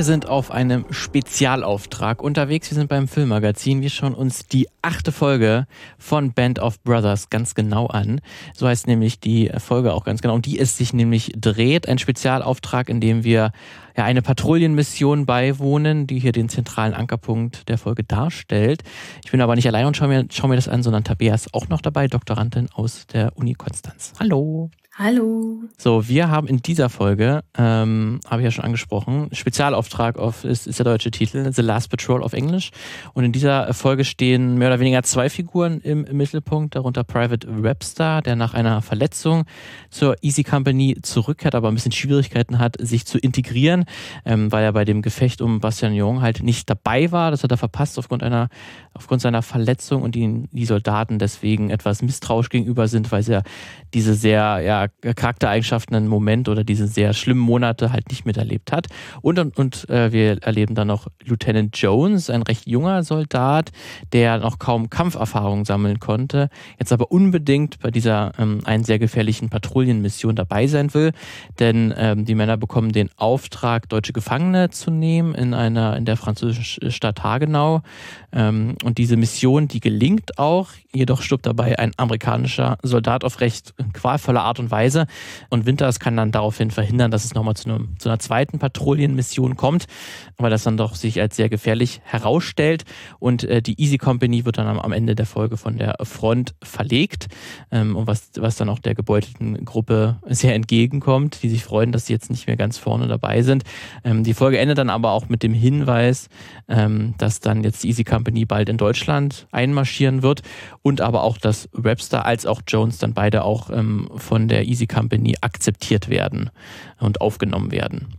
Wir sind auf einem Spezialauftrag unterwegs. Wir sind beim Filmmagazin. Wir schauen uns die achte Folge von Band of Brothers ganz genau an. So heißt nämlich die Folge auch ganz genau, um die es sich nämlich dreht. Ein Spezialauftrag, in dem wir ja eine Patrouillenmission beiwohnen, die hier den zentralen Ankerpunkt der Folge darstellt. Ich bin aber nicht allein und schaue mir, schau mir das an, sondern Tabea ist auch noch dabei, Doktorandin aus der Uni Konstanz. Hallo. Hallo. So, wir haben in dieser Folge, ähm, habe ich ja schon angesprochen, Spezialauftrag auf, ist, ist der deutsche Titel, The Last Patrol auf Englisch. Und in dieser Folge stehen mehr oder weniger zwei Figuren im, im Mittelpunkt, darunter Private Webster, der nach einer Verletzung zur Easy Company zurückkehrt, aber ein bisschen Schwierigkeiten hat, sich zu integrieren, ähm, weil er bei dem Gefecht um Bastian Jung halt nicht dabei war. Das hat er verpasst aufgrund einer, aufgrund seiner Verletzung und die, die Soldaten deswegen etwas misstrauisch gegenüber sind, weil sie ja diese sehr, ja, Charaktereigenschaften einen Moment oder diese sehr schlimmen Monate halt nicht miterlebt hat. Und, und, und äh, wir erleben dann noch Lieutenant Jones, ein recht junger Soldat, der noch kaum Kampferfahrung sammeln konnte, jetzt aber unbedingt bei dieser ähm, einen sehr gefährlichen Patrouillenmission dabei sein will, denn ähm, die Männer bekommen den Auftrag, deutsche Gefangene zu nehmen in einer in der französischen Stadt Hagenau. Ähm, und diese Mission, die gelingt auch, jedoch stirbt dabei ein amerikanischer Soldat auf recht qualvolle Art und Weise. Und Winters kann dann daraufhin verhindern, dass es nochmal zu, einem, zu einer zweiten Patrouillenmission kommt, weil das dann doch sich als sehr gefährlich herausstellt. Und äh, die Easy Company wird dann am, am, Ende der Folge von der Front verlegt. Ähm, und was, was dann auch der gebeutelten Gruppe sehr entgegenkommt, die sich freuen, dass sie jetzt nicht mehr ganz vorne dabei sind. Ähm, die Folge endet dann aber auch mit dem Hinweis, ähm, dass dann jetzt die Easy Company bald in Deutschland einmarschieren wird und aber auch, dass Webster als auch Jones dann beide auch ähm, von der Easy Company akzeptiert werden und aufgenommen werden.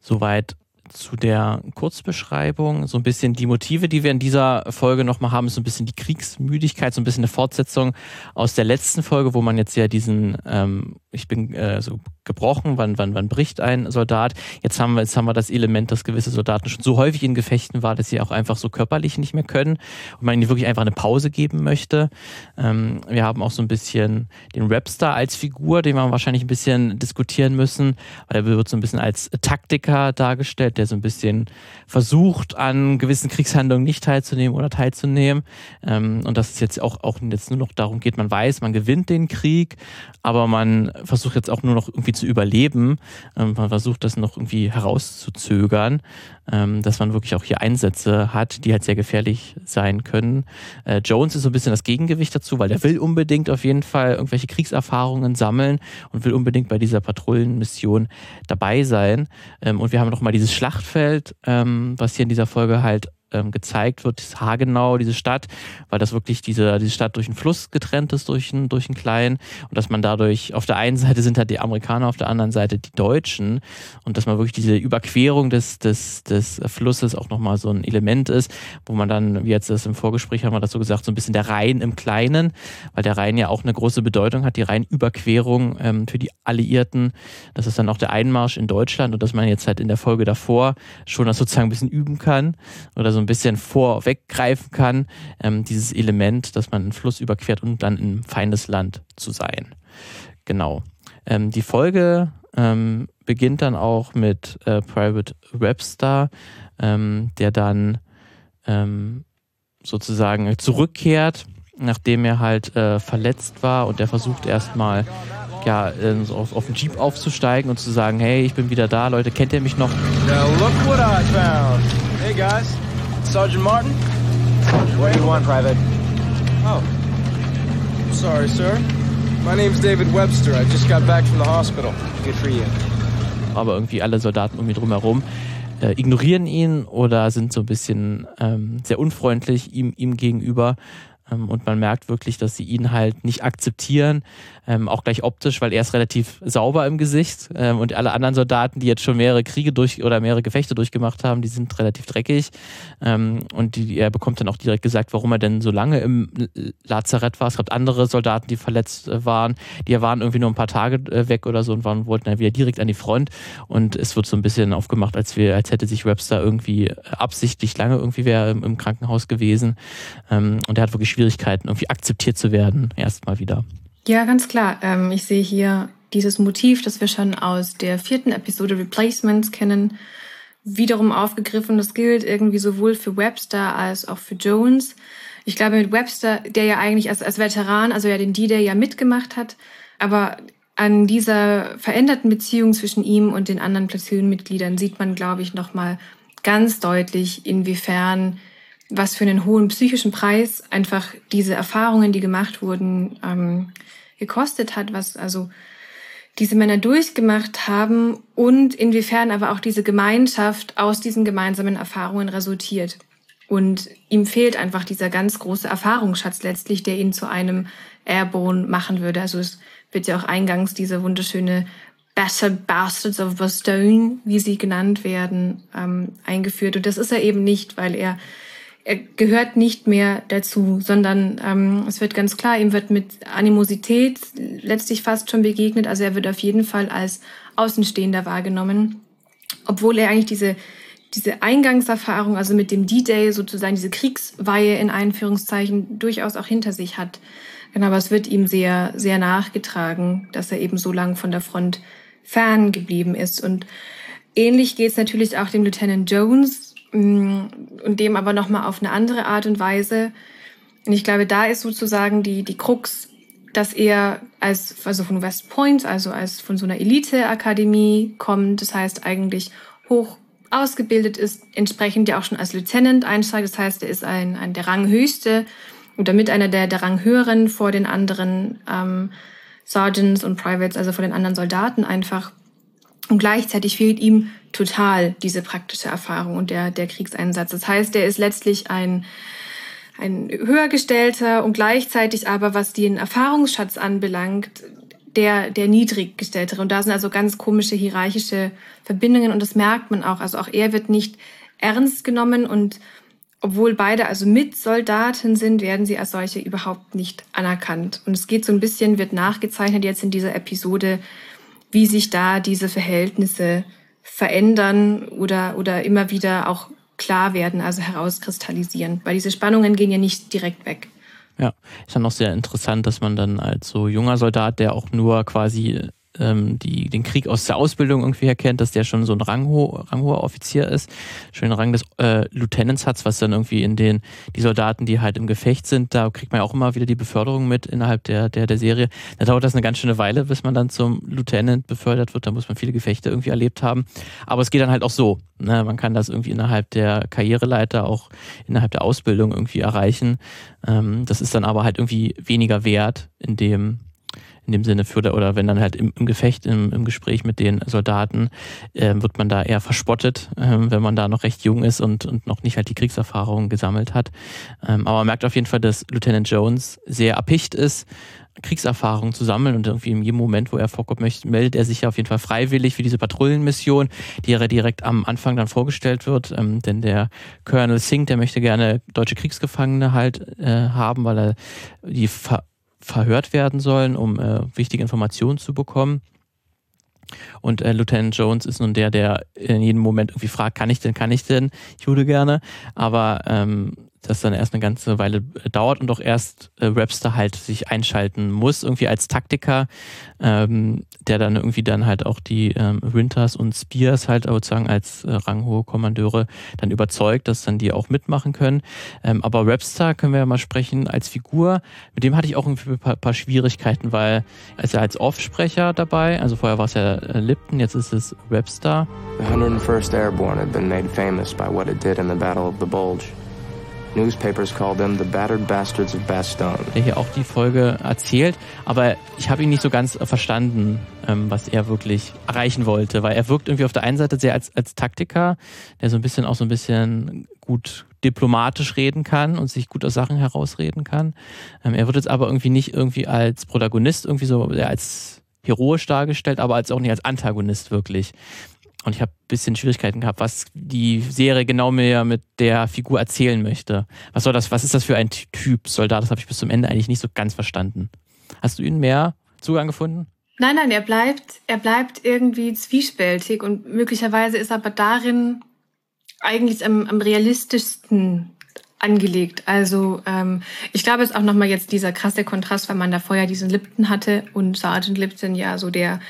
Soweit zu der Kurzbeschreibung. So ein bisschen die Motive, die wir in dieser Folge nochmal haben, ist so ein bisschen die Kriegsmüdigkeit, so ein bisschen eine Fortsetzung aus der letzten Folge, wo man jetzt ja diesen, ähm, ich bin äh, so gebrochen, wann, wann, wann bricht ein Soldat. Jetzt haben wir, jetzt haben wir das Element, dass gewisse Soldaten schon so häufig in Gefechten waren, dass sie auch einfach so körperlich nicht mehr können und man ihnen wirklich einfach eine Pause geben möchte. Ähm, wir haben auch so ein bisschen den Rapstar als Figur, den wir wahrscheinlich ein bisschen diskutieren müssen, weil er wird so ein bisschen als Taktiker dargestellt, der so ein bisschen versucht, an gewissen Kriegshandlungen nicht teilzunehmen oder teilzunehmen. Ähm, und dass es jetzt auch, auch jetzt nur noch darum geht, man weiß, man gewinnt den Krieg, aber man versucht jetzt auch nur noch irgendwie zu überleben. Ähm, man versucht das noch irgendwie herauszuzögern, ähm, dass man wirklich auch hier Einsätze hat, die halt sehr gefährlich sein können. Äh, Jones ist so ein bisschen das Gegengewicht dazu, weil der will unbedingt auf jeden Fall irgendwelche Kriegserfahrungen sammeln und will unbedingt bei dieser Patrouillenmission dabei sein. Ähm, und wir haben noch mal dieses Schlachtfeld, ähm, was hier in dieser Folge halt ähm, gezeigt wird, ist Hagenau, diese Stadt, weil das wirklich diese, diese Stadt durch einen Fluss getrennt ist, durch einen, durch einen kleinen. Und dass man dadurch, auf der einen Seite sind halt die Amerikaner, auf der anderen Seite die Deutschen. Und dass man wirklich diese Überquerung des, des, des Flusses auch nochmal so ein Element ist, wo man dann, wie jetzt das im Vorgespräch haben wir das so gesagt, so ein bisschen der Rhein im Kleinen, weil der Rhein ja auch eine große Bedeutung hat, die Rheinüberquerung ähm, für die Alliierten, das ist dann auch der Einmarsch in Deutschland und dass man jetzt halt in der Folge davor schon das sozusagen ein bisschen üben kann oder so ein bisschen vorweggreifen kann, ähm, dieses Element, dass man einen Fluss überquert und dann im Feindesland zu sein. Genau. Ähm, die Folge ähm, beginnt dann auch mit äh, Private Webster, ähm, der dann ähm, sozusagen zurückkehrt, nachdem er halt äh, verletzt war und der versucht erstmal ja, äh, so auf, auf den Jeep aufzusteigen und zu sagen, hey, ich bin wieder da, Leute, kennt ihr mich noch? Now look what I found. Hey guys, Sergeant Martin? What do you want, Private? Oh. Sorry, sir. My name's David Webster. I just got back from the hospital. Good for you. Aber irgendwie alle Soldaten um ihn drumherum äh, ignorieren ihn oder sind so ein bisschen ähm, sehr unfreundlich ihm, ihm gegenüber. Ähm, und man merkt wirklich, dass sie ihn halt nicht akzeptieren, ähm, auch gleich optisch, weil er ist relativ sauber im Gesicht ähm, und alle anderen Soldaten, die jetzt schon mehrere Kriege durch oder mehrere Gefechte durchgemacht haben, die sind relativ dreckig. Ähm, und die, er bekommt dann auch direkt gesagt, warum er denn so lange im Lazarett war. Es gab andere Soldaten, die verletzt äh, waren, die waren irgendwie nur ein paar Tage äh, weg oder so und waren, wollten dann wieder direkt an die Front. Und es wird so ein bisschen aufgemacht, als wir, als hätte sich Webster irgendwie äh, absichtlich lange irgendwie wäre im, im Krankenhaus gewesen. Ähm, und er hat wirklich Schwierigkeiten, irgendwie akzeptiert zu werden, erstmal wieder. Ja, ganz klar. Ähm, ich sehe hier dieses Motiv, das wir schon aus der vierten Episode Replacements kennen. wiederum aufgegriffen. Das gilt irgendwie sowohl für Webster als auch für Jones. Ich glaube, mit Webster, der ja eigentlich als, als Veteran, also ja den D-Day ja mitgemacht hat, aber an dieser veränderten Beziehung zwischen ihm und den anderen Platoon-Mitgliedern sieht man, glaube ich, nochmal ganz deutlich, inwiefern was für einen hohen psychischen Preis einfach diese Erfahrungen, die gemacht wurden, ähm, gekostet hat, was also diese Männer durchgemacht haben und inwiefern aber auch diese Gemeinschaft aus diesen gemeinsamen Erfahrungen resultiert. Und ihm fehlt einfach dieser ganz große Erfahrungsschatz letztlich, der ihn zu einem Airborne machen würde. Also es wird ja auch eingangs diese wunderschöne Battered Bastards of Bastone, wie sie genannt werden, ähm, eingeführt. Und das ist er eben nicht, weil er, er gehört nicht mehr dazu, sondern ähm, es wird ganz klar, ihm wird mit Animosität letztlich fast schon begegnet. Also er wird auf jeden Fall als Außenstehender wahrgenommen, obwohl er eigentlich diese diese Eingangserfahrung, also mit dem D-Day sozusagen diese Kriegsweihe in Einführungszeichen durchaus auch hinter sich hat. Genau, aber es wird ihm sehr, sehr nachgetragen, dass er eben so lang von der Front fern geblieben ist. Und ähnlich geht es natürlich auch dem Lieutenant Jones und dem aber nochmal auf eine andere Art und Weise. Und ich glaube, da ist sozusagen die, die Krux, dass er als, also von West Point, also als von so einer Elite-Akademie kommt, das heißt eigentlich hoch ausgebildet ist, entsprechend ja auch schon als Lieutenant einsteigt. Das heißt, er ist ein, ein der Ranghöchste oder mit einer der, der Ranghöheren vor den anderen ähm, Sergeants und Privates, also vor den anderen Soldaten einfach. Und gleichzeitig fehlt ihm total diese praktische Erfahrung und der, der Kriegseinsatz. Das heißt, er ist letztlich ein, ein höhergestellter und gleichzeitig aber, was den Erfahrungsschatz anbelangt, der, der niedriggestelltere. Und da sind also ganz komische hierarchische Verbindungen und das merkt man auch. Also auch er wird nicht ernst genommen und obwohl beide also Mitsoldaten sind, werden sie als solche überhaupt nicht anerkannt. Und es geht so ein bisschen, wird nachgezeichnet jetzt in dieser Episode, wie sich da diese Verhältnisse verändern oder, oder immer wieder auch klar werden, also herauskristallisieren. Weil diese Spannungen gehen ja nicht direkt weg. Ja, ist dann auch sehr interessant, dass man dann als so junger Soldat, der auch nur quasi ähm, die, den Krieg aus der Ausbildung irgendwie erkennt, dass der schon so ein rangho ranghoher Offizier ist, schon den Rang des äh, Lieutenants hat, was dann irgendwie in den, die Soldaten, die halt im Gefecht sind, da kriegt man ja auch immer wieder die Beförderung mit innerhalb der, der, der Serie. Da dauert das eine ganz schöne Weile, bis man dann zum Lieutenant befördert wird, da muss man viele Gefechte irgendwie erlebt haben. Aber es geht dann halt auch so. Ne? Man kann das irgendwie innerhalb der Karriereleiter, auch innerhalb der Ausbildung irgendwie erreichen. Ähm, das ist dann aber halt irgendwie weniger wert in dem in dem Sinne für, oder wenn dann halt im, im Gefecht, im, im, Gespräch mit den Soldaten, äh, wird man da eher verspottet, äh, wenn man da noch recht jung ist und, und noch nicht halt die Kriegserfahrung gesammelt hat. Ähm, aber man merkt auf jeden Fall, dass Lieutenant Jones sehr erpicht ist, Kriegserfahrung zu sammeln und irgendwie in jedem Moment, wo er vorkommt, möchte, meldet er sich ja auf jeden Fall freiwillig für diese Patrouillenmission, die er direkt am Anfang dann vorgestellt wird. Ähm, denn der Colonel Singh, der möchte gerne deutsche Kriegsgefangene halt äh, haben, weil er die ver verhört werden sollen, um äh, wichtige Informationen zu bekommen. Und äh, Lieutenant Jones ist nun der, der in jedem Moment irgendwie fragt, kann ich denn, kann ich denn? Ich würde gerne. Aber ähm, das dann erst eine ganze Weile äh, dauert und auch erst äh, Webster halt sich einschalten muss, irgendwie als Taktiker, ähm, der dann irgendwie dann halt auch die ähm, Winters und Spears halt sozusagen als äh, ranghohe Kommandeure dann überzeugt, dass dann die auch mitmachen können. Ähm, aber Webster können wir ja mal sprechen als Figur, mit dem hatte ich auch irgendwie ein paar, paar Schwierigkeiten, weil er ist ja als Offsprecher dabei, also vorher war es ja äh, Lipton, jetzt ist es Webster. The 101st Airborne had been made famous by what it did in the Battle of the Bulge. Newspapers call them the battered bastards of Bastogne. Der hier auch die Folge erzählt, aber ich habe ihn nicht so ganz verstanden, ähm, was er wirklich erreichen wollte, weil er wirkt irgendwie auf der einen Seite sehr als, als Taktiker, der so ein bisschen auch so ein bisschen gut diplomatisch reden kann und sich gut aus Sachen herausreden kann. Ähm, er wird jetzt aber irgendwie nicht irgendwie als Protagonist irgendwie so als heroisch dargestellt, aber als auch nicht als Antagonist wirklich. Und ich habe ein bisschen Schwierigkeiten gehabt, was die Serie genau mir mit der Figur erzählen möchte. Was soll das, was ist das für ein Typ Soldat? Das habe ich bis zum Ende eigentlich nicht so ganz verstanden. Hast du ihn mehr Zugang gefunden? Nein, nein, er bleibt, er bleibt irgendwie zwiespältig und möglicherweise ist aber darin eigentlich am, am realistischsten angelegt. Also ähm, ich glaube, es ist auch nochmal jetzt dieser krasse Kontrast, weil man da vorher diesen Lipton hatte und Sergeant Lipton ja so der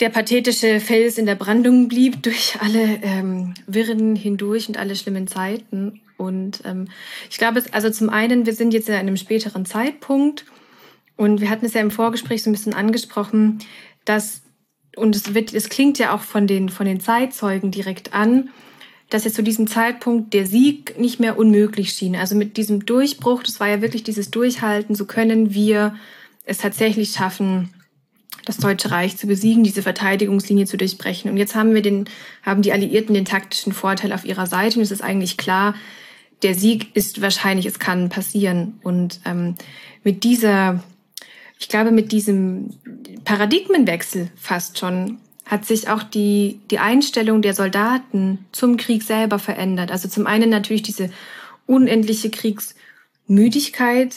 der pathetische Fels in der Brandung blieb durch alle ähm, Wirren hindurch und alle schlimmen Zeiten. Und ähm, ich glaube, es, also zum einen, wir sind jetzt in einem späteren Zeitpunkt und wir hatten es ja im Vorgespräch so ein bisschen angesprochen, dass, und es wird, es klingt ja auch von den, von den Zeitzeugen direkt an, dass jetzt zu diesem Zeitpunkt der Sieg nicht mehr unmöglich schien. Also mit diesem Durchbruch, das war ja wirklich dieses Durchhalten, so können wir es tatsächlich schaffen, das Deutsche Reich zu besiegen, diese Verteidigungslinie zu durchbrechen. Und jetzt haben wir den, haben die Alliierten den taktischen Vorteil auf ihrer Seite und es ist eigentlich klar, der Sieg ist wahrscheinlich, es kann passieren. Und ähm, mit dieser, ich glaube, mit diesem Paradigmenwechsel fast schon hat sich auch die, die Einstellung der Soldaten zum Krieg selber verändert. Also zum einen natürlich diese unendliche Kriegsmüdigkeit,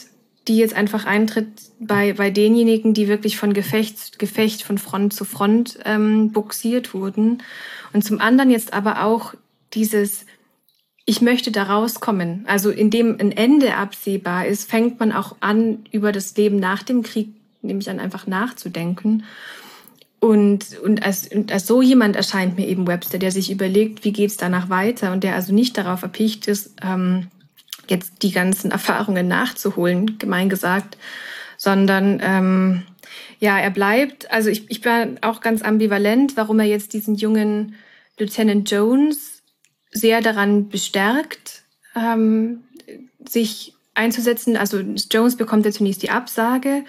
die jetzt einfach eintritt bei, bei denjenigen, die wirklich von Gefecht, Gefecht von Front zu Front ähm, buxiert wurden. Und zum anderen jetzt aber auch dieses, ich möchte da rauskommen. Also indem ein Ende absehbar ist, fängt man auch an, über das Leben nach dem Krieg, nämlich an einfach nachzudenken. Und, und, als, und als so jemand erscheint mir eben Webster, der sich überlegt, wie geht's danach weiter und der also nicht darauf erpicht ist, ähm, jetzt die ganzen Erfahrungen nachzuholen, gemein gesagt, sondern ähm, ja, er bleibt. Also ich, ich bin auch ganz ambivalent, warum er jetzt diesen jungen Lieutenant Jones sehr daran bestärkt, ähm, sich einzusetzen. Also Jones bekommt ja zunächst die Absage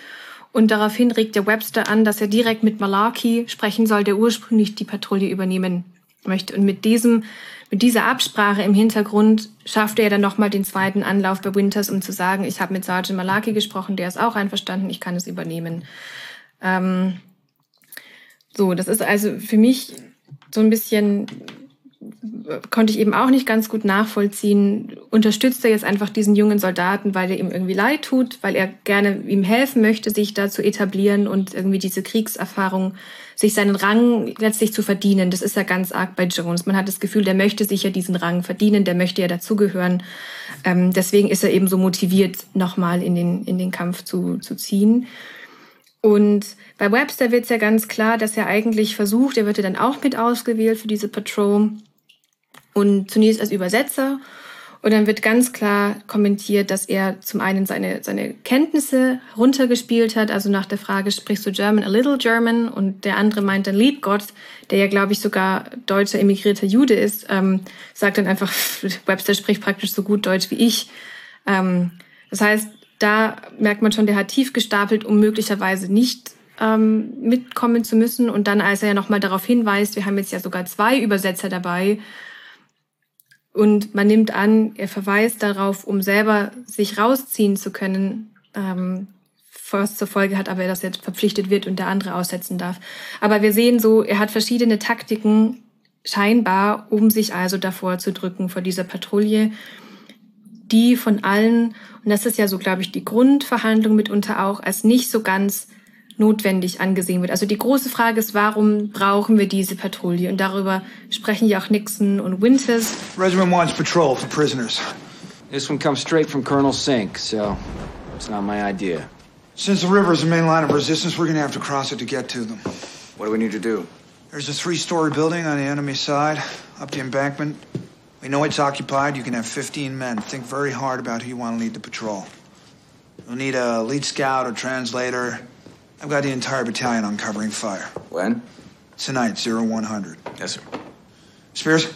und daraufhin regt der Webster an, dass er direkt mit Malarkey sprechen soll, der ursprünglich die Patrouille übernehmen möchte. Und mit diesem, mit dieser Absprache im Hintergrund schafft er dann nochmal den zweiten Anlauf bei Winters, um zu sagen, ich habe mit Sergeant Malarkey gesprochen, der ist auch einverstanden, ich kann es übernehmen. Ähm, so, das ist also für mich so ein bisschen konnte ich eben auch nicht ganz gut nachvollziehen. Unterstützt er jetzt einfach diesen jungen Soldaten, weil er ihm irgendwie leid tut, weil er gerne ihm helfen möchte, sich da zu etablieren und irgendwie diese Kriegserfahrung, sich seinen Rang letztlich zu verdienen. Das ist ja ganz arg bei Jones. Man hat das Gefühl, der möchte sich ja diesen Rang verdienen, der möchte ja dazugehören. Ähm, deswegen ist er eben so motiviert, nochmal in den, in den Kampf zu, zu ziehen. Und bei Webster wird es ja ganz klar, dass er eigentlich versucht, er wird ja dann auch mit ausgewählt für diese Patrol, und zunächst als Übersetzer. Und dann wird ganz klar kommentiert, dass er zum einen seine, seine Kenntnisse runtergespielt hat, also nach der Frage, sprichst du German, a little German? Und der andere meint dann Liebgott, der ja, glaube ich, sogar deutscher emigrierter Jude ist, ähm, sagt dann einfach, Webster spricht praktisch so gut Deutsch wie ich. Ähm, das heißt, da merkt man schon, der hat tief gestapelt, um möglicherweise nicht ähm, mitkommen zu müssen. Und dann, als er ja nochmal darauf hinweist, wir haben jetzt ja sogar zwei Übersetzer dabei, und man nimmt an, er verweist darauf, um selber sich rausziehen zu können, ähm, was zur Folge hat, aber er verpflichtet wird und der andere aussetzen darf. Aber wir sehen so, er hat verschiedene Taktiken scheinbar, um sich also davor zu drücken vor dieser Patrouille, die von allen, und das ist ja so, glaube ich, die Grundverhandlung mitunter auch, als nicht so ganz notwendig angesehen wird. Also die große Frage ist, warum brauchen wir diese Patrouille? Und darüber sprechen ja auch Nixon und Winters. Regiment wants patrol for prisoners. This one comes straight from Colonel Sink, so it's not my idea. Since the river is the main line of resistance, we're gonna have to cross it to get to them. What do we need to do? There's a three-story building on the enemy side, up the embankment. We know it's occupied. You can have 15 men. Think very hard about who you want to lead the patrol. You'll need a lead scout or translator, I've got the entire battalion on covering fire. When? Tonight, 0100. Yes, sir. Spears,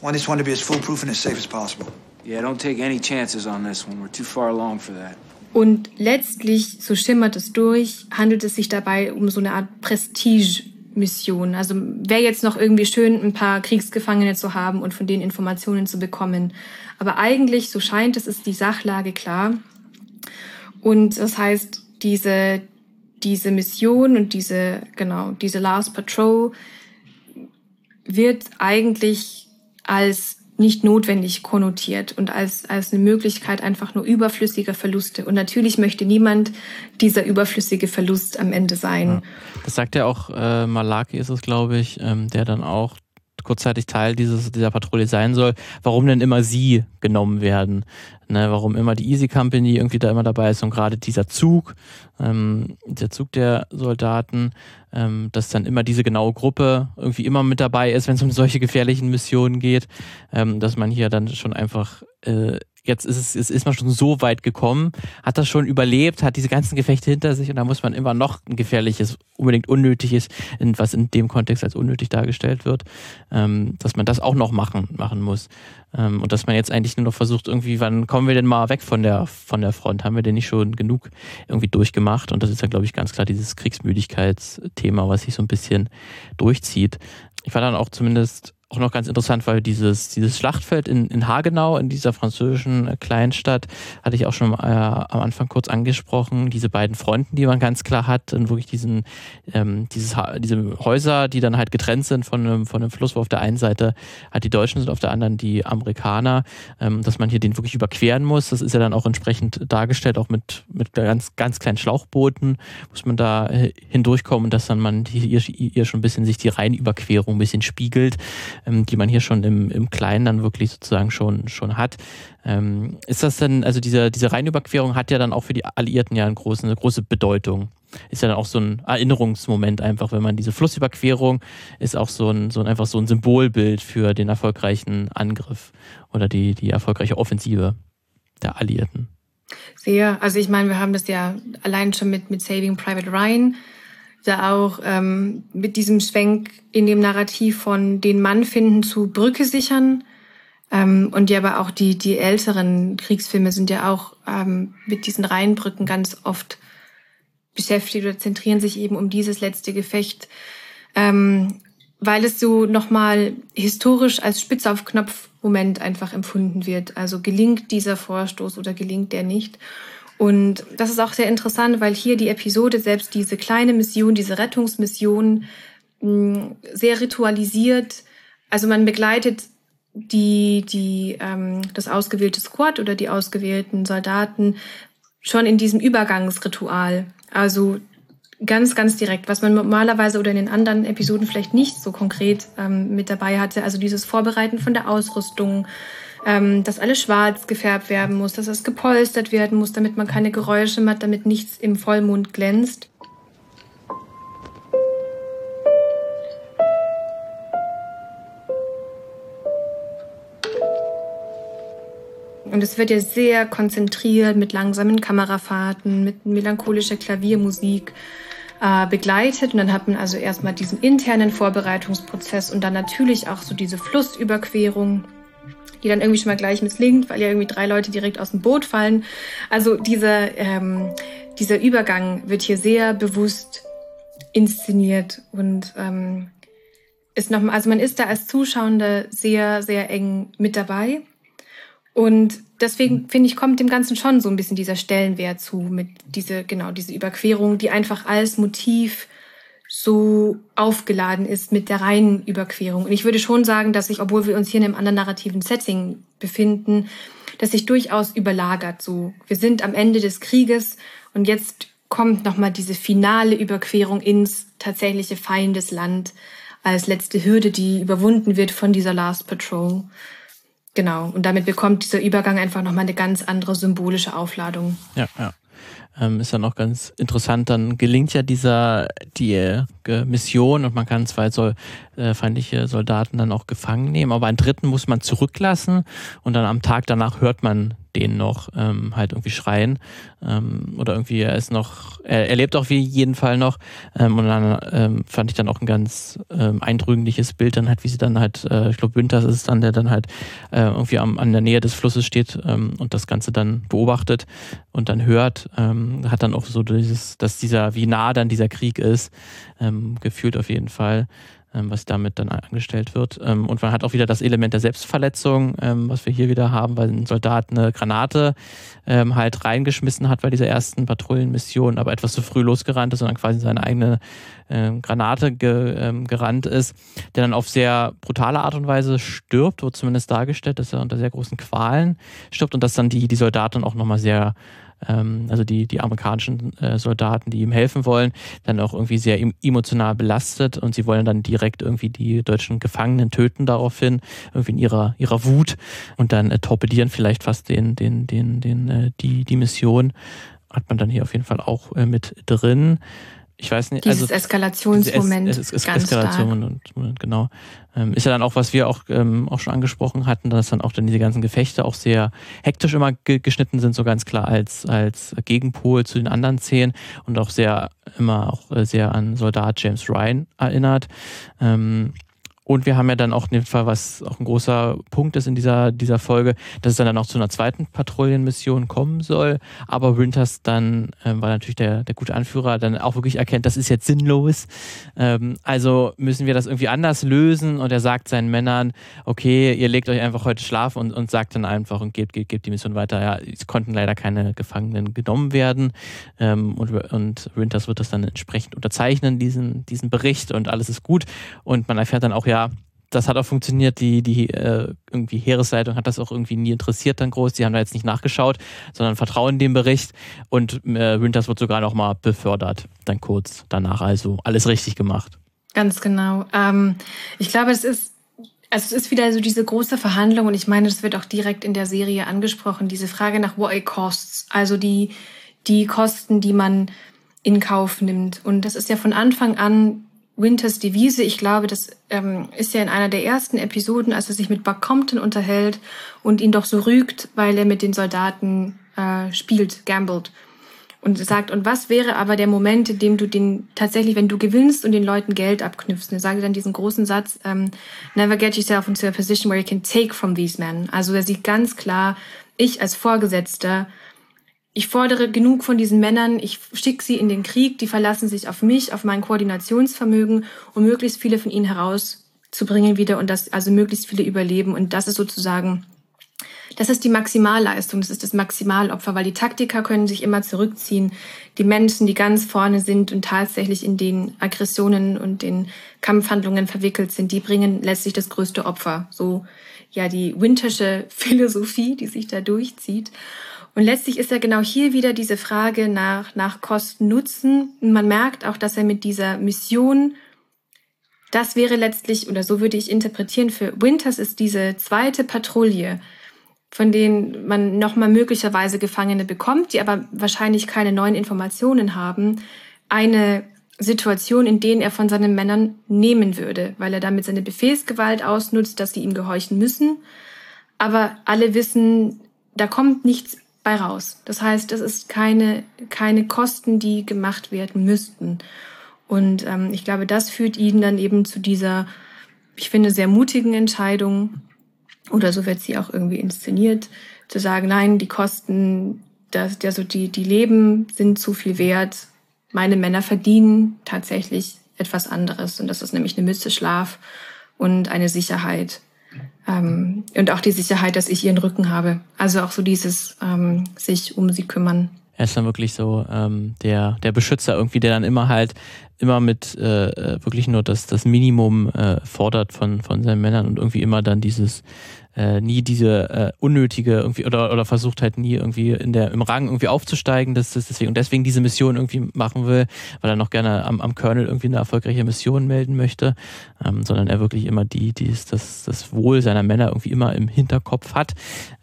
want this one to be as foolproof and as safe as possible. Yeah, don't take any chances on this one. We're too far along for that. Und letztlich, so schimmert es durch, handelt es sich dabei um so eine Art Prestige-Mission. Also wäre jetzt noch irgendwie schön, ein paar Kriegsgefangene zu haben und von denen Informationen zu bekommen. Aber eigentlich, so scheint es, ist die Sachlage klar. Und das heißt, diese, diese Mission und diese, genau, diese Last Patrol wird eigentlich als nicht notwendig konnotiert und als, als eine Möglichkeit einfach nur überflüssiger Verluste. Und natürlich möchte niemand dieser überflüssige Verlust am Ende sein. Ja. Das sagt ja auch äh, Malaki ist es, glaube ich, ähm, der dann auch kurzzeitig Teil dieses, dieser Patrouille sein soll, warum denn immer sie genommen werden. Ne, warum immer die Easy Company irgendwie da immer dabei ist und gerade dieser Zug, ähm, der Zug der Soldaten, ähm, dass dann immer diese genaue Gruppe irgendwie immer mit dabei ist, wenn es um solche gefährlichen Missionen geht, ähm, dass man hier dann schon einfach äh, jetzt ist es, ist man schon so weit gekommen, hat das schon überlebt, hat diese ganzen Gefechte hinter sich und da muss man immer noch ein gefährliches, unbedingt unnötiges, was in dem Kontext als unnötig dargestellt wird, ähm, dass man das auch noch machen, machen muss. Ähm, und dass man jetzt eigentlich nur noch versucht, irgendwie, wann kommen wir denn mal weg von der, von der Front? Haben wir denn nicht schon genug irgendwie durchgemacht? Und das ist ja, glaube ich, ganz klar dieses Kriegsmüdigkeitsthema, was sich so ein bisschen durchzieht. Ich war dann auch zumindest auch noch ganz interessant, weil dieses, dieses Schlachtfeld in, in Hagenau, in dieser französischen Kleinstadt, hatte ich auch schon äh, am Anfang kurz angesprochen, diese beiden Fronten, die man ganz klar hat, und wirklich diesen, ähm, dieses, diese Häuser, die dann halt getrennt sind von einem, von einem Fluss, wo auf der einen Seite halt die Deutschen sind, auf der anderen die Amerikaner, ähm, dass man hier den wirklich überqueren muss. Das ist ja dann auch entsprechend dargestellt, auch mit, mit ganz, ganz kleinen Schlauchbooten muss man da äh, hindurchkommen, dass dann man hier, hier schon ein bisschen sich die Rheinüberquerung ein bisschen spiegelt ähm, die man hier schon im, im Kleinen dann wirklich sozusagen schon, schon hat. Ähm, ist das denn, also diese, diese Rheinüberquerung hat ja dann auch für die Alliierten ja eine große, eine große Bedeutung. Ist ja dann auch so ein Erinnerungsmoment einfach, wenn man diese Flussüberquerung ist auch so ein, so ein einfach so ein Symbolbild für den erfolgreichen Angriff oder die, die erfolgreiche Offensive der Alliierten. Sehr. Also ich meine, wir haben das ja allein schon mit, mit Saving Private Ryan da auch ähm, mit diesem Schwenk in dem Narrativ von den Mann finden zu Brücke sichern. Ähm, und ja, aber auch die, die älteren Kriegsfilme sind ja auch ähm, mit diesen Rheinbrücken ganz oft beschäftigt oder zentrieren sich eben um dieses letzte Gefecht, ähm, weil es so nochmal historisch als Spitz auf Knopf Moment einfach empfunden wird. Also gelingt dieser Vorstoß oder gelingt der nicht? Und das ist auch sehr interessant, weil hier die Episode selbst diese kleine Mission, diese Rettungsmission mm, sehr ritualisiert. Also man begleitet die, die, ähm, das ausgewählte Squad oder die ausgewählten Soldaten schon in diesem Übergangsritual. Also ganz, ganz direkt, was man normalerweise oder in den anderen Episoden vielleicht nicht so konkret ähm, mit dabei hatte. Also dieses Vorbereiten von der Ausrüstung, ähm, dass alles schwarz gefärbt werden muss, dass es gepolstert werden muss, damit man keine Geräusche macht, damit nichts im Vollmond glänzt. Und es wird ja sehr konzentriert mit langsamen Kamerafahrten, mit melancholischer Klaviermusik äh, begleitet. Und dann hat man also erstmal diesen internen Vorbereitungsprozess und dann natürlich auch so diese Flussüberquerung die dann irgendwie schon mal gleich misslingt, weil ja irgendwie drei Leute direkt aus dem Boot fallen. Also dieser, ähm, dieser Übergang wird hier sehr bewusst inszeniert und ähm, ist noch, also man ist da als Zuschauender sehr, sehr eng mit dabei. Und deswegen finde ich, kommt dem Ganzen schon so ein bisschen dieser Stellenwert zu, mit diese, genau, diese Überquerung, die einfach als Motiv so aufgeladen ist mit der reinen Überquerung. Und ich würde schon sagen, dass sich, obwohl wir uns hier in einem anderen narrativen Setting befinden, dass sich durchaus überlagert. So, wir sind am Ende des Krieges und jetzt kommt nochmal diese finale Überquerung ins tatsächliche Feindesland als letzte Hürde, die überwunden wird von dieser Last Patrol. Genau. Und damit bekommt dieser Übergang einfach nochmal eine ganz andere symbolische Aufladung. Ja, ja ähm, ist dann auch ganz interessant. Dann gelingt ja dieser die äh, Mission und man kann zwei Sol äh, feindliche Soldaten dann auch gefangen nehmen, aber einen dritten muss man zurücklassen und dann am Tag danach hört man den noch ähm, halt irgendwie schreien ähm, oder irgendwie er ist noch, er, er lebt auch wie jeden Fall noch ähm, und dann ähm, fand ich dann auch ein ganz ähm, eindrückliches Bild dann halt, wie sie dann halt, äh, ich glaube Winters ist es dann, der dann halt äh, irgendwie am, an der Nähe des Flusses steht ähm, und das Ganze dann beobachtet und dann hört, ähm, hat dann auch so dieses, dass dieser, wie nah dann dieser Krieg ist, ähm, gefühlt auf jeden Fall. Ähm, was damit dann angestellt wird. Ähm, und man hat auch wieder das Element der Selbstverletzung, ähm, was wir hier wieder haben, weil ein Soldat eine Granate halt reingeschmissen hat bei dieser ersten Patrouillenmission, aber etwas zu früh losgerannt ist, sondern quasi seine eigene Granate gerannt ist, der dann auf sehr brutale Art und Weise stirbt, wird zumindest dargestellt, dass er unter sehr großen Qualen stirbt und dass dann die, die Soldaten auch nochmal sehr ähm, also die, die amerikanischen äh, Soldaten, die ihm helfen wollen, dann auch irgendwie sehr emotional belastet und sie wollen dann direkt irgendwie die deutschen Gefangenen töten daraufhin, irgendwie in ihrer, ihrer Wut und dann äh, torpedieren vielleicht fast den, den, den, den, äh, die, die Mission. Hat man dann hier auf jeden Fall auch äh, mit drin ich weiß nicht. Dieses also, Eskalationsmoment. Es, es, es, ganz Eskalation und genau. Ähm, ist ja dann auch, was wir auch, ähm, auch schon angesprochen hatten, dass dann auch dann diese ganzen Gefechte auch sehr hektisch immer ge geschnitten sind, so ganz klar als, als Gegenpol zu den anderen Szenen und auch sehr immer auch äh, sehr an Soldat James Ryan erinnert. Ähm, und wir haben ja dann auch in dem Fall, was auch ein großer Punkt ist in dieser, dieser Folge, dass es dann auch zu einer zweiten Patrouillenmission kommen soll. Aber Winters dann, ähm, weil natürlich der, der gute Anführer dann auch wirklich erkennt, das ist jetzt sinnlos. Ähm, also müssen wir das irgendwie anders lösen. Und er sagt seinen Männern, okay, ihr legt euch einfach heute schlafen und, und sagt dann einfach und gebt, gebt, gebt die Mission weiter. Ja, es konnten leider keine Gefangenen genommen werden. Ähm, und, und Winters wird das dann entsprechend unterzeichnen, diesen, diesen Bericht und alles ist gut. Und man erfährt dann auch, ja, ja, das hat auch funktioniert. Die, die äh, irgendwie Heeresleitung hat das auch irgendwie nie interessiert dann groß. Die haben da jetzt nicht nachgeschaut, sondern vertrauen dem Bericht. Und äh, Winters wird sogar noch mal befördert, dann kurz danach. Also alles richtig gemacht. Ganz genau. Ähm, ich glaube, es ist also es ist wieder so diese große Verhandlung und ich meine, das wird auch direkt in der Serie angesprochen, diese Frage nach what it costs, also die, die Kosten, die man in Kauf nimmt. Und das ist ja von Anfang an Winters Devise. Ich glaube, das ähm, ist ja in einer der ersten Episoden, als er sich mit Buck Compton unterhält und ihn doch so rügt, weil er mit den Soldaten äh, spielt, gambelt. Und sagt, und was wäre aber der Moment, in dem du den tatsächlich, wenn du gewinnst und den Leuten Geld abknüpfst? Und er sagt dann diesen großen Satz, ähm, never get yourself into a position where you can take from these men. Also er sieht ganz klar, ich als Vorgesetzter ich fordere genug von diesen Männern, ich schicke sie in den Krieg, die verlassen sich auf mich, auf mein Koordinationsvermögen, um möglichst viele von ihnen herauszubringen wieder und dass also möglichst viele überleben. Und das ist sozusagen, das ist die Maximalleistung, das ist das Maximalopfer, weil die Taktiker können sich immer zurückziehen. Die Menschen, die ganz vorne sind und tatsächlich in den Aggressionen und den Kampfhandlungen verwickelt sind, die bringen letztlich das größte Opfer. So ja die wintersche Philosophie, die sich da durchzieht. Und letztlich ist ja genau hier wieder diese Frage nach, nach Kosten-Nutzen. Und man merkt auch, dass er mit dieser Mission, das wäre letztlich, oder so würde ich interpretieren, für Winters ist diese zweite Patrouille, von denen man nochmal möglicherweise Gefangene bekommt, die aber wahrscheinlich keine neuen Informationen haben, eine Situation, in denen er von seinen Männern nehmen würde, weil er damit seine Befehlsgewalt ausnutzt, dass sie ihm gehorchen müssen. Aber alle wissen, da kommt nichts bei raus. Das heißt, es ist keine, keine Kosten, die gemacht werden müssten. Und ähm, ich glaube, das führt ihn dann eben zu dieser, ich finde, sehr mutigen Entscheidung, oder so wird sie auch irgendwie inszeniert, zu sagen, nein, die Kosten, das, also die, die Leben sind zu viel wert. Meine Männer verdienen tatsächlich etwas anderes. Und das ist nämlich eine Mütze Schlaf und eine Sicherheit. Ähm, und auch die Sicherheit, dass ich ihren Rücken habe. Also auch so dieses ähm, sich um sie kümmern. Er ist dann wirklich so ähm, der, der Beschützer irgendwie, der dann immer halt immer mit äh, äh wirklich nur das, das Minimum äh, fordert von, von seinen Männern und irgendwie immer dann dieses äh, nie diese äh, unnötige irgendwie oder, oder versucht halt nie irgendwie in der im Rang irgendwie aufzusteigen, das ist deswegen und deswegen diese Mission irgendwie machen will, weil er noch gerne am, am Colonel irgendwie eine erfolgreiche Mission melden möchte, ähm, sondern er wirklich immer die, die ist das, das Wohl seiner Männer irgendwie immer im Hinterkopf hat.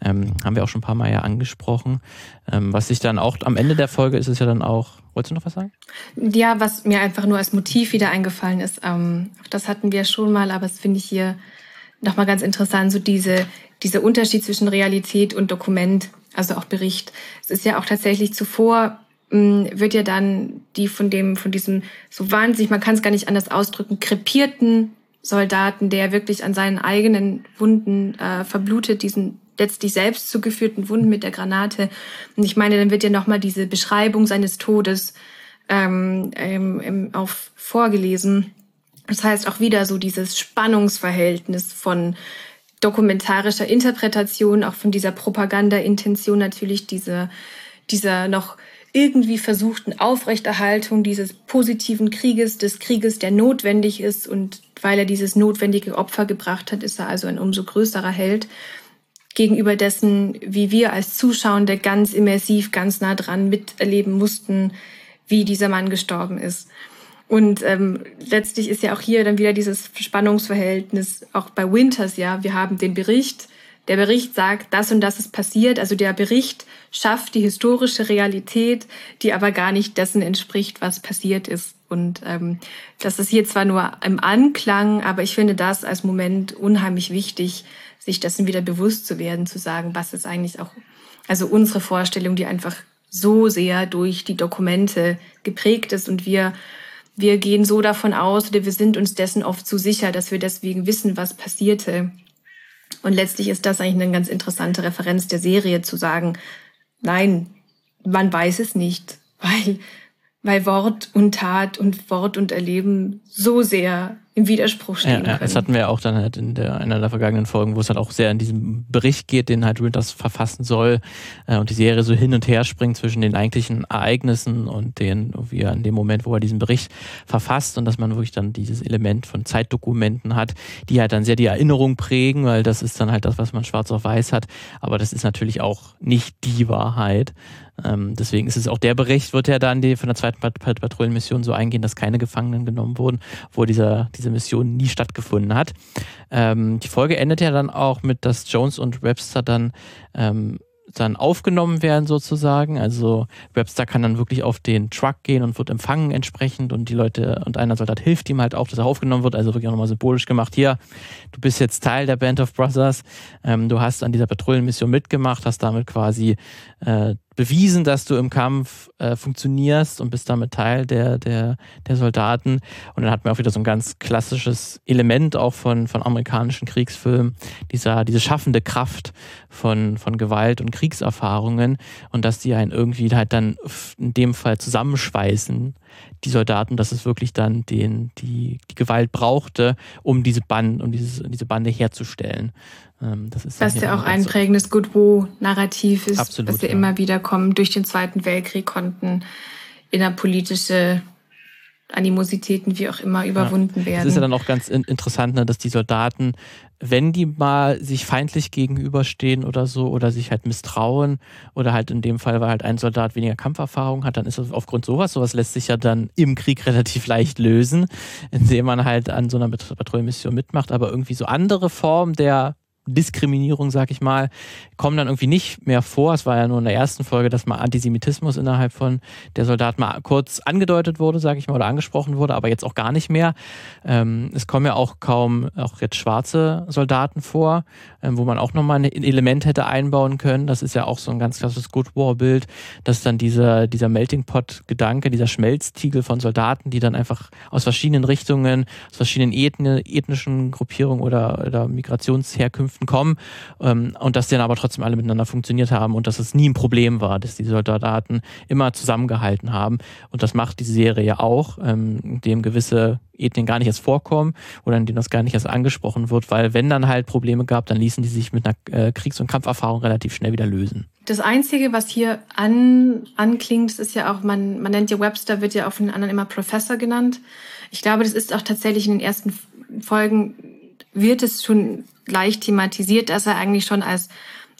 Ähm, haben wir auch schon ein paar Mal ja angesprochen. Ähm, was sich dann auch am Ende der Folge ist es ja dann auch Wolltest du noch was sagen? Ja, was mir einfach nur als Motiv wieder eingefallen ist, ähm, das hatten wir schon mal, aber das finde ich hier nochmal ganz interessant, so diese, dieser Unterschied zwischen Realität und Dokument, also auch Bericht. Es ist ja auch tatsächlich zuvor hm, wird ja dann die von dem, von diesem so wahnsinnig, man kann es gar nicht anders ausdrücken, krepierten Soldaten, der wirklich an seinen eigenen Wunden äh, verblutet, diesen letztlich selbst zugeführten Wunden mit der Granate. Und ich meine, dann wird ja nochmal diese Beschreibung seines Todes ähm, ähm, auf vorgelesen. Das heißt auch wieder so dieses Spannungsverhältnis von dokumentarischer Interpretation, auch von dieser Propaganda-Intention natürlich diese, dieser noch irgendwie versuchten Aufrechterhaltung dieses positiven Krieges, des Krieges, der notwendig ist und weil er dieses notwendige Opfer gebracht hat, ist er also ein umso größerer Held. gegenüber dessen, wie wir als Zuschauende ganz immersiv, ganz nah dran miterleben mussten, wie dieser Mann gestorben ist. Und ähm, letztlich ist ja auch hier dann wieder dieses Spannungsverhältnis, auch bei Winters, ja, wir haben den Bericht, der Bericht sagt, das und das ist passiert. Also der Bericht schafft die historische Realität, die aber gar nicht dessen entspricht, was passiert ist. Und ähm, das ist hier zwar nur im Anklang, aber ich finde das als Moment unheimlich wichtig, sich dessen wieder bewusst zu werden, zu sagen, was ist eigentlich auch, also unsere Vorstellung, die einfach so sehr durch die Dokumente geprägt ist und wir wir gehen so davon aus oder wir sind uns dessen oft zu sicher, dass wir deswegen wissen, was passierte. Und letztlich ist das eigentlich eine ganz interessante Referenz der Serie zu sagen, nein, man weiß es nicht, weil, weil Wort und Tat und Wort und Erleben so sehr im Widerspruch stehen ja, ja, Das hatten wir auch dann halt in der, einer der vergangenen Folgen, wo es halt auch sehr in diesem Bericht geht, den halt Winters verfassen soll äh, und die Serie so hin und her springt zwischen den eigentlichen Ereignissen und den, wie er in dem Moment, wo er diesen Bericht verfasst und dass man wirklich dann dieses Element von Zeitdokumenten hat, die halt dann sehr die Erinnerung prägen, weil das ist dann halt das, was man schwarz auf weiß hat, aber das ist natürlich auch nicht die Wahrheit. Ähm, deswegen ist es auch der Bericht, wird ja dann die, von der zweiten Pat Pat Patrouillenmission so eingehen, dass keine Gefangenen genommen wurden, wo dieser, diese Mission nie stattgefunden hat. Ähm, die Folge endet ja dann auch mit, dass Jones und Webster dann ähm, dann aufgenommen werden sozusagen. Also Webster kann dann wirklich auf den Truck gehen und wird empfangen entsprechend und die Leute und einer Soldat hilft ihm halt auch, dass er aufgenommen wird. Also wirklich auch nochmal symbolisch gemacht. Hier, du bist jetzt Teil der Band of Brothers. Ähm, du hast an dieser Patrouillenmission mitgemacht, hast damit quasi äh, bewiesen, dass du im Kampf äh, funktionierst und bist damit Teil der, der, der Soldaten. Und dann hat man auch wieder so ein ganz klassisches Element auch von, von amerikanischen Kriegsfilmen, dieser, diese schaffende Kraft von, von Gewalt und Kriegserfahrungen und dass die einen irgendwie halt dann in dem Fall zusammenschweißen, die Soldaten, dass es wirklich dann den, die, die Gewalt brauchte, um diese Band, um dieses, diese Bande herzustellen. Ähm, das ist Was ja auch ein prägendes Goodwo-Narrativ ist, Absolut, dass wir ja. immer wieder kommen, durch den Zweiten Weltkrieg konnten innerpolitische Animositäten, wie auch immer, überwunden ja. werden. Das ist ja dann auch ganz interessant, ne, dass die Soldaten, wenn die mal sich feindlich gegenüberstehen oder so, oder sich halt misstrauen, oder halt in dem Fall, weil halt ein Soldat weniger Kampferfahrung hat, dann ist das aufgrund sowas, sowas lässt sich ja dann im Krieg relativ leicht lösen, indem man halt an so einer Patrouillenmission mitmacht, aber irgendwie so andere Formen der Diskriminierung, sag ich mal, kommen dann irgendwie nicht mehr vor. Es war ja nur in der ersten Folge, dass mal Antisemitismus innerhalb von der Soldat mal kurz angedeutet wurde, sag ich mal, oder angesprochen wurde, aber jetzt auch gar nicht mehr. Ähm, es kommen ja auch kaum auch jetzt schwarze Soldaten vor, ähm, wo man auch nochmal ein Element hätte einbauen können. Das ist ja auch so ein ganz klassisches Good War-Bild, dass dann dieser, dieser Melting Pot-Gedanke, dieser Schmelztiegel von Soldaten, die dann einfach aus verschiedenen Richtungen, aus verschiedenen ethnischen Gruppierungen oder, oder Migrationsherkünften Herkünften kommen ähm, und dass die dann aber trotzdem alle miteinander funktioniert haben und dass es nie ein Problem war, dass die Soldaten immer zusammengehalten haben. Und das macht die Serie ja auch, ähm, dem gewisse Ethnien gar nicht erst vorkommen oder in denen das gar nicht erst angesprochen wird, weil wenn dann halt Probleme gab, dann ließen die sich mit einer äh, Kriegs- und Kampferfahrung relativ schnell wieder lösen. Das Einzige, was hier an, anklingt, ist ja auch, man, man nennt ja Webster, wird ja auch von den anderen immer Professor genannt. Ich glaube, das ist auch tatsächlich in den ersten Folgen wird es schon leicht thematisiert, dass er eigentlich schon als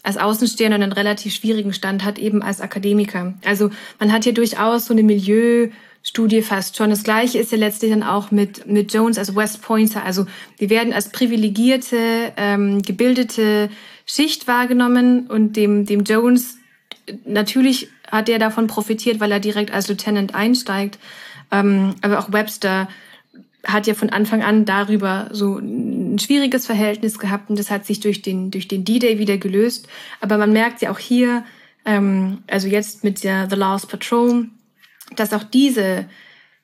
als Außenstehender einen relativ schwierigen Stand hat, eben als Akademiker. Also man hat hier durchaus so eine Milieustudie fast schon. Das Gleiche ist ja letztlich dann auch mit, mit Jones als West Pointer. Also wir werden als privilegierte, ähm, gebildete Schicht wahrgenommen und dem, dem Jones, natürlich hat er davon profitiert, weil er direkt als Lieutenant einsteigt. Ähm, aber auch Webster hat ja von Anfang an darüber so ein schwieriges Verhältnis gehabt und das hat sich durch den, durch den D-Day wieder gelöst. Aber man merkt ja auch hier, ähm, also jetzt mit der The Last Patrol, dass auch diese,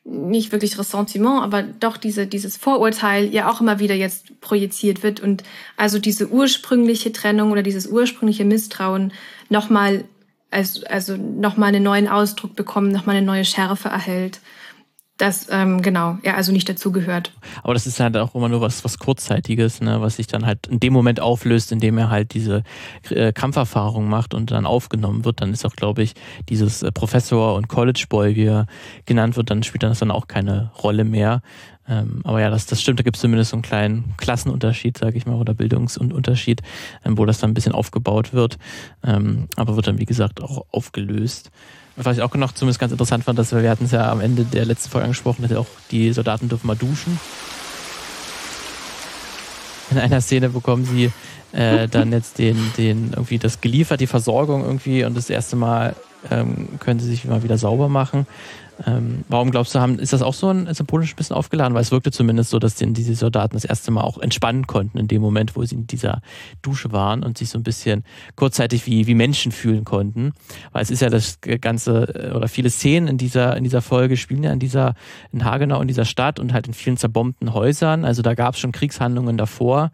nicht wirklich Ressentiment, aber doch diese, dieses Vorurteil ja auch immer wieder jetzt projiziert wird und also diese ursprüngliche Trennung oder dieses ursprüngliche Misstrauen nochmal, also, also nochmal einen neuen Ausdruck bekommen, nochmal eine neue Schärfe erhält. Das ähm, genau, ja, also nicht dazugehört. Aber das ist halt auch immer nur was, was Kurzzeitiges, ne, was sich dann halt in dem Moment auflöst, in dem er halt diese äh, Kampferfahrung macht und dann aufgenommen wird. Dann ist auch, glaube ich, dieses äh, Professor und College Boy, wie er genannt wird, dann spielt das dann auch keine Rolle mehr. Ähm, aber ja, das, das stimmt, da gibt es zumindest so einen kleinen Klassenunterschied, sage ich mal, oder Bildungsunterschied, ähm, wo das dann ein bisschen aufgebaut wird, ähm, aber wird dann, wie gesagt, auch aufgelöst. Was ich auch noch zumindest ganz interessant fand, dass wir, wir hatten es ja am Ende der letzten Folge angesprochen, dass auch die Soldaten dürfen mal duschen. In einer Szene bekommen sie äh, dann jetzt den, den irgendwie das geliefert, die Versorgung irgendwie und das erste Mal ähm, können sie sich mal wieder sauber machen. Ähm, warum glaubst du, haben, ist das auch so ein symbolisch ein bisschen aufgeladen? Weil es wirkte zumindest so, dass die, diese Soldaten das erste Mal auch entspannen konnten in dem Moment, wo sie in dieser Dusche waren und sich so ein bisschen kurzzeitig wie, wie Menschen fühlen konnten. Weil es ist ja das ganze, oder viele Szenen in dieser, in dieser Folge spielen ja in dieser, in Hagenau, in dieser Stadt und halt in vielen zerbombten Häusern. Also da gab es schon Kriegshandlungen davor.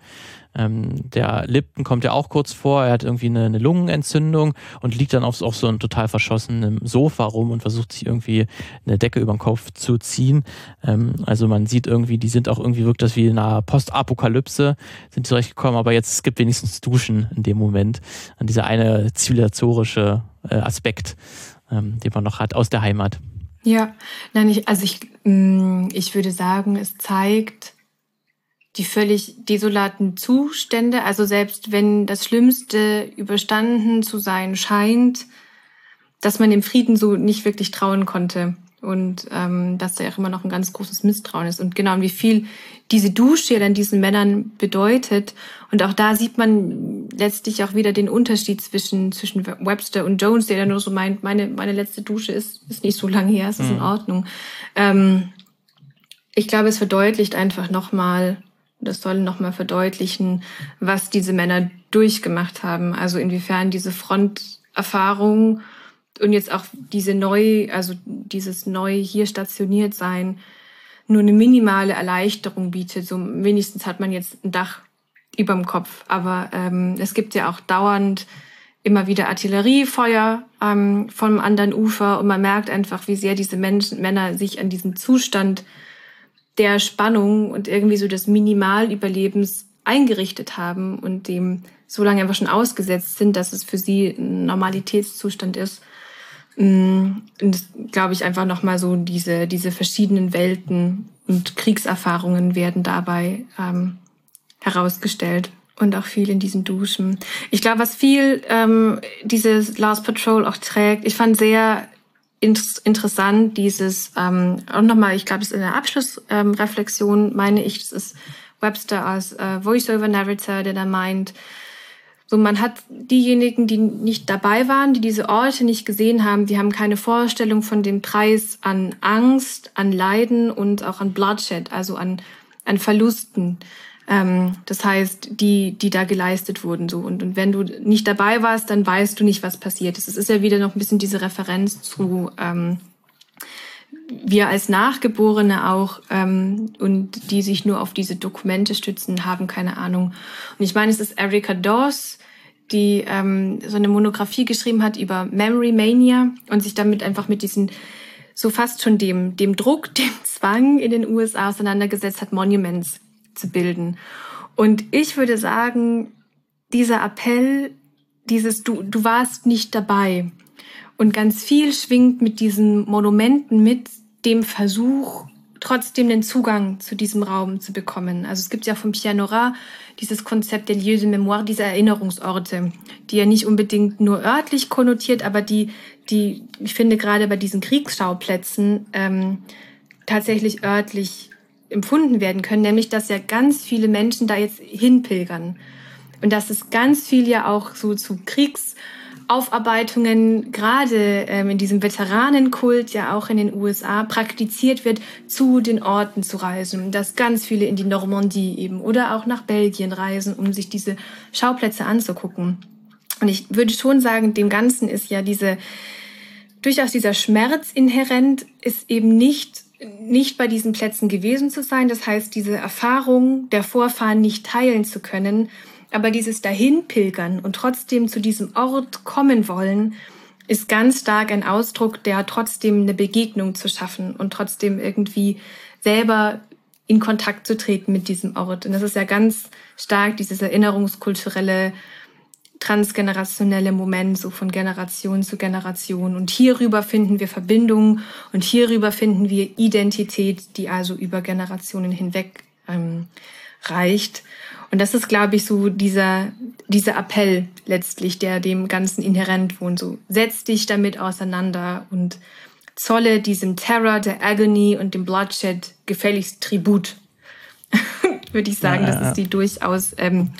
Ähm, der Lipton kommt ja auch kurz vor, er hat irgendwie eine, eine Lungenentzündung und liegt dann auf, auf so einem total verschossenen Sofa rum und versucht sich irgendwie eine Decke über den Kopf zu ziehen. Ähm, also man sieht irgendwie, die sind auch irgendwie, wirkt das wie in einer Postapokalypse, sind zurechtgekommen, aber jetzt es gibt wenigstens Duschen in dem Moment. An dieser eine zivilisatorische äh, Aspekt, ähm, den man noch hat aus der Heimat. Ja, nein, ich, also ich, mm, ich würde sagen, es zeigt, die völlig desolaten Zustände. Also selbst wenn das Schlimmste überstanden zu sein scheint, dass man dem Frieden so nicht wirklich trauen konnte. Und ähm, dass da ja auch immer noch ein ganz großes Misstrauen ist. Und genau, wie viel diese Dusche dann diesen Männern bedeutet. Und auch da sieht man letztlich auch wieder den Unterschied zwischen, zwischen Webster und Jones, der dann nur so meint, meine, meine letzte Dusche ist, ist nicht so lange her, es ist mhm. in Ordnung. Ähm, ich glaube, es verdeutlicht einfach nochmal, das soll nochmal verdeutlichen, was diese Männer durchgemacht haben. Also inwiefern diese Fronterfahrung und jetzt auch diese neu, also dieses neu hier stationiert sein, nur eine minimale Erleichterung bietet. So wenigstens hat man jetzt ein Dach überm Kopf. Aber ähm, es gibt ja auch dauernd immer wieder Artilleriefeuer ähm, vom anderen Ufer und man merkt einfach, wie sehr diese Menschen, Männer sich an diesen Zustand der Spannung und irgendwie so des Minimalüberlebens eingerichtet haben und dem so lange einfach schon ausgesetzt sind, dass es für sie ein Normalitätszustand ist. Mm, und das glaube ich einfach nochmal so diese, diese verschiedenen Welten und Kriegserfahrungen werden dabei ähm, herausgestellt und auch viel in diesen Duschen. Ich glaube, was viel ähm, dieses Last Patrol auch trägt, ich fand sehr interessant, dieses, ähm, auch nochmal, ich glaube, es ist in der Abschlussreflexion, ähm, meine ich, das ist Webster als äh, Voice-over-Narrator, der da meint, so man hat diejenigen, die nicht dabei waren, die diese Orte nicht gesehen haben, die haben keine Vorstellung von dem Preis an Angst, an Leiden und auch an Bloodshed, also an, an Verlusten, ähm, das heißt, die, die da geleistet wurden. So. Und, und wenn du nicht dabei warst, dann weißt du nicht, was passiert ist. Es ist ja wieder noch ein bisschen diese Referenz zu ähm, wir als Nachgeborene auch ähm, und die sich nur auf diese Dokumente stützen, haben keine Ahnung. Und ich meine, es ist Erika Dawes, die ähm, so eine Monographie geschrieben hat über Memory Mania und sich damit einfach mit diesen so fast schon dem, dem Druck, dem Zwang in den USA auseinandergesetzt hat, Monuments zu bilden. Und ich würde sagen, dieser Appell, dieses du, du warst nicht dabei. Und ganz viel schwingt mit diesen Monumenten mit dem Versuch, trotzdem den Zugang zu diesem Raum zu bekommen. Also es gibt ja vom Pierre Nora dieses Konzept der Lieux de Mémoire, diese Erinnerungsorte, die ja nicht unbedingt nur örtlich konnotiert, aber die, die ich finde gerade bei diesen Kriegsschauplätzen ähm, tatsächlich örtlich empfunden werden können, nämlich dass ja ganz viele Menschen da jetzt hinpilgern und dass es ganz viel ja auch so zu Kriegsaufarbeitungen gerade ähm, in diesem Veteranenkult ja auch in den USA praktiziert wird, zu den Orten zu reisen, dass ganz viele in die Normandie eben oder auch nach Belgien reisen, um sich diese Schauplätze anzugucken. Und ich würde schon sagen, dem Ganzen ist ja diese durchaus dieser Schmerz inhärent, ist eben nicht nicht bei diesen Plätzen gewesen zu sein, das heißt, diese Erfahrung der Vorfahren nicht teilen zu können, aber dieses Dahinpilgern und trotzdem zu diesem Ort kommen wollen, ist ganz stark ein Ausdruck, der trotzdem eine Begegnung zu schaffen und trotzdem irgendwie selber in Kontakt zu treten mit diesem Ort. Und das ist ja ganz stark dieses erinnerungskulturelle, transgenerationelle Moment, so von Generation zu Generation. Und hierüber finden wir Verbindungen und hierüber finden wir Identität, die also über Generationen hinweg ähm, reicht. Und das ist, glaube ich, so dieser, dieser Appell letztlich, der dem Ganzen inhärent wohnt. So, setz dich damit auseinander und zolle diesem Terror, der Agony und dem Bloodshed gefälligst Tribut. Würde ich sagen, ja, ja, ja. das ist die durchaus ähm,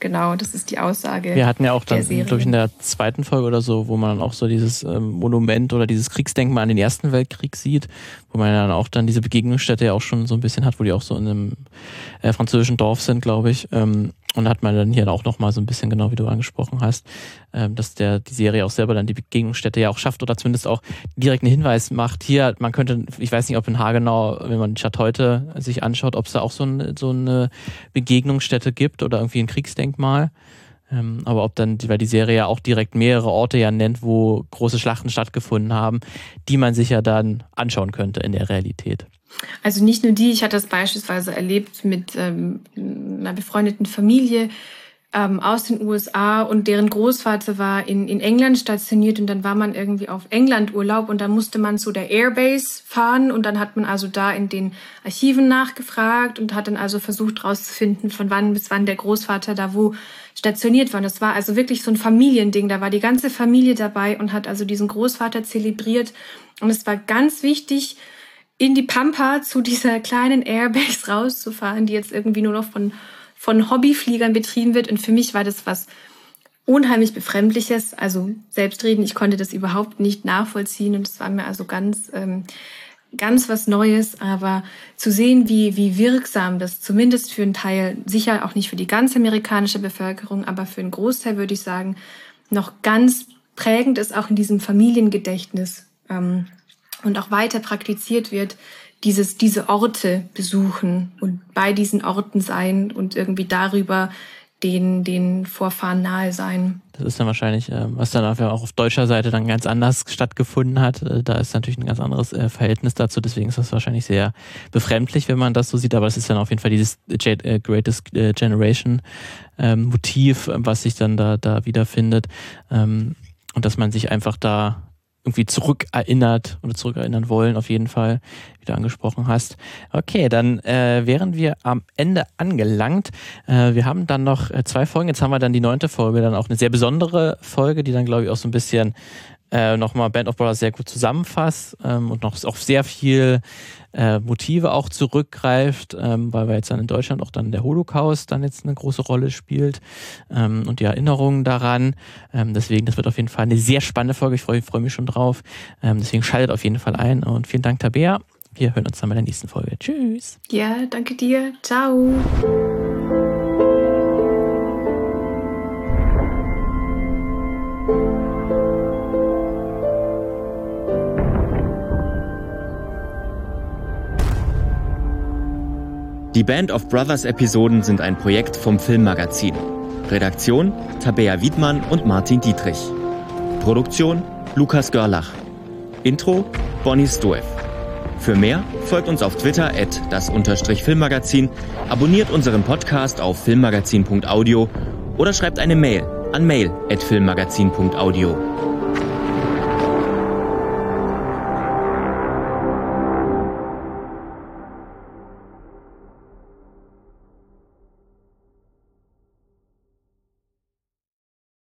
Genau, das ist die Aussage. Wir hatten ja auch dann, glaube ich, in der zweiten Folge oder so, wo man dann auch so dieses ähm, Monument oder dieses Kriegsdenkmal an den Ersten Weltkrieg sieht, wo man dann auch dann diese Begegnungsstätte ja auch schon so ein bisschen hat, wo die auch so in einem äh, französischen Dorf sind, glaube ich. Ähm, und hat man dann hier auch nochmal so ein bisschen, genau wie du angesprochen hast, ähm, dass der die Serie auch selber dann die Begegnungsstätte ja auch schafft oder zumindest auch direkt einen Hinweis macht. Hier, man könnte, ich weiß nicht, ob in Hagenau, wenn man die Stadt heute sich anschaut, ob es da auch so, ein, so eine Begegnungsstätte gibt oder irgendwie ein Kriegsdenkmal. Ähm, aber ob dann, weil die Serie ja auch direkt mehrere Orte ja nennt, wo große Schlachten stattgefunden haben, die man sich ja dann anschauen könnte in der Realität. Also nicht nur die, ich hatte das beispielsweise erlebt mit ähm, einer befreundeten Familie ähm, aus den USA und deren Großvater war in, in England stationiert und dann war man irgendwie auf England Urlaub und dann musste man zu der Airbase fahren und dann hat man also da in den Archiven nachgefragt und hat dann also versucht herauszufinden, von wann bis wann der Großvater da wo stationiert war. Und das war also wirklich so ein Familiending. Da war die ganze Familie dabei und hat also diesen Großvater zelebriert. Und es war ganz wichtig, in die Pampa zu dieser kleinen Airbase rauszufahren, die jetzt irgendwie nur noch von, von Hobbyfliegern betrieben wird. Und für mich war das was unheimlich Befremdliches. Also selbstreden, ich konnte das überhaupt nicht nachvollziehen und es war mir also ganz, ähm, ganz was Neues. Aber zu sehen, wie, wie wirksam das zumindest für einen Teil, sicher auch nicht für die ganze amerikanische Bevölkerung, aber für einen Großteil würde ich sagen, noch ganz prägend ist auch in diesem Familiengedächtnis. Ähm, und auch weiter praktiziert wird, dieses, diese Orte besuchen und bei diesen Orten sein und irgendwie darüber den, den Vorfahren nahe sein. Das ist dann wahrscheinlich, äh, was dann auch auf deutscher Seite dann ganz anders stattgefunden hat. Äh, da ist natürlich ein ganz anderes äh, Verhältnis dazu. Deswegen ist das wahrscheinlich sehr befremdlich, wenn man das so sieht. Aber es ist dann auf jeden Fall dieses Greatest Generation ähm, Motiv, was sich dann da, da wiederfindet. Ähm, und dass man sich einfach da irgendwie zurückerinnert oder zurückerinnern wollen, auf jeden Fall, wie du angesprochen hast. Okay, dann äh, wären wir am Ende angelangt. Äh, wir haben dann noch äh, zwei Folgen. Jetzt haben wir dann die neunte Folge, dann auch eine sehr besondere Folge, die dann, glaube ich, auch so ein bisschen äh, nochmal Band of Brothers sehr gut zusammenfasst ähm, und noch auf sehr viel äh, Motive auch zurückgreift, ähm, weil wir jetzt dann in Deutschland auch dann der Holocaust dann jetzt eine große Rolle spielt ähm, und die Erinnerungen daran. Ähm, deswegen, das wird auf jeden Fall eine sehr spannende Folge. Ich freue freu mich schon drauf. Ähm, deswegen schaltet auf jeden Fall ein und vielen Dank, Tabea. Wir hören uns dann bei der nächsten Folge. Tschüss. Ja, danke dir. Ciao. Die Band of Brothers Episoden sind ein Projekt vom Filmmagazin. Redaktion Tabea Wiedmann und Martin Dietrich. Produktion Lukas Görlach. Intro Bonnie Stoev. Für mehr folgt uns auf Twitter at das Filmmagazin, abonniert unseren Podcast auf filmmagazin.audio oder schreibt eine Mail an mail at filmmagazin.audio.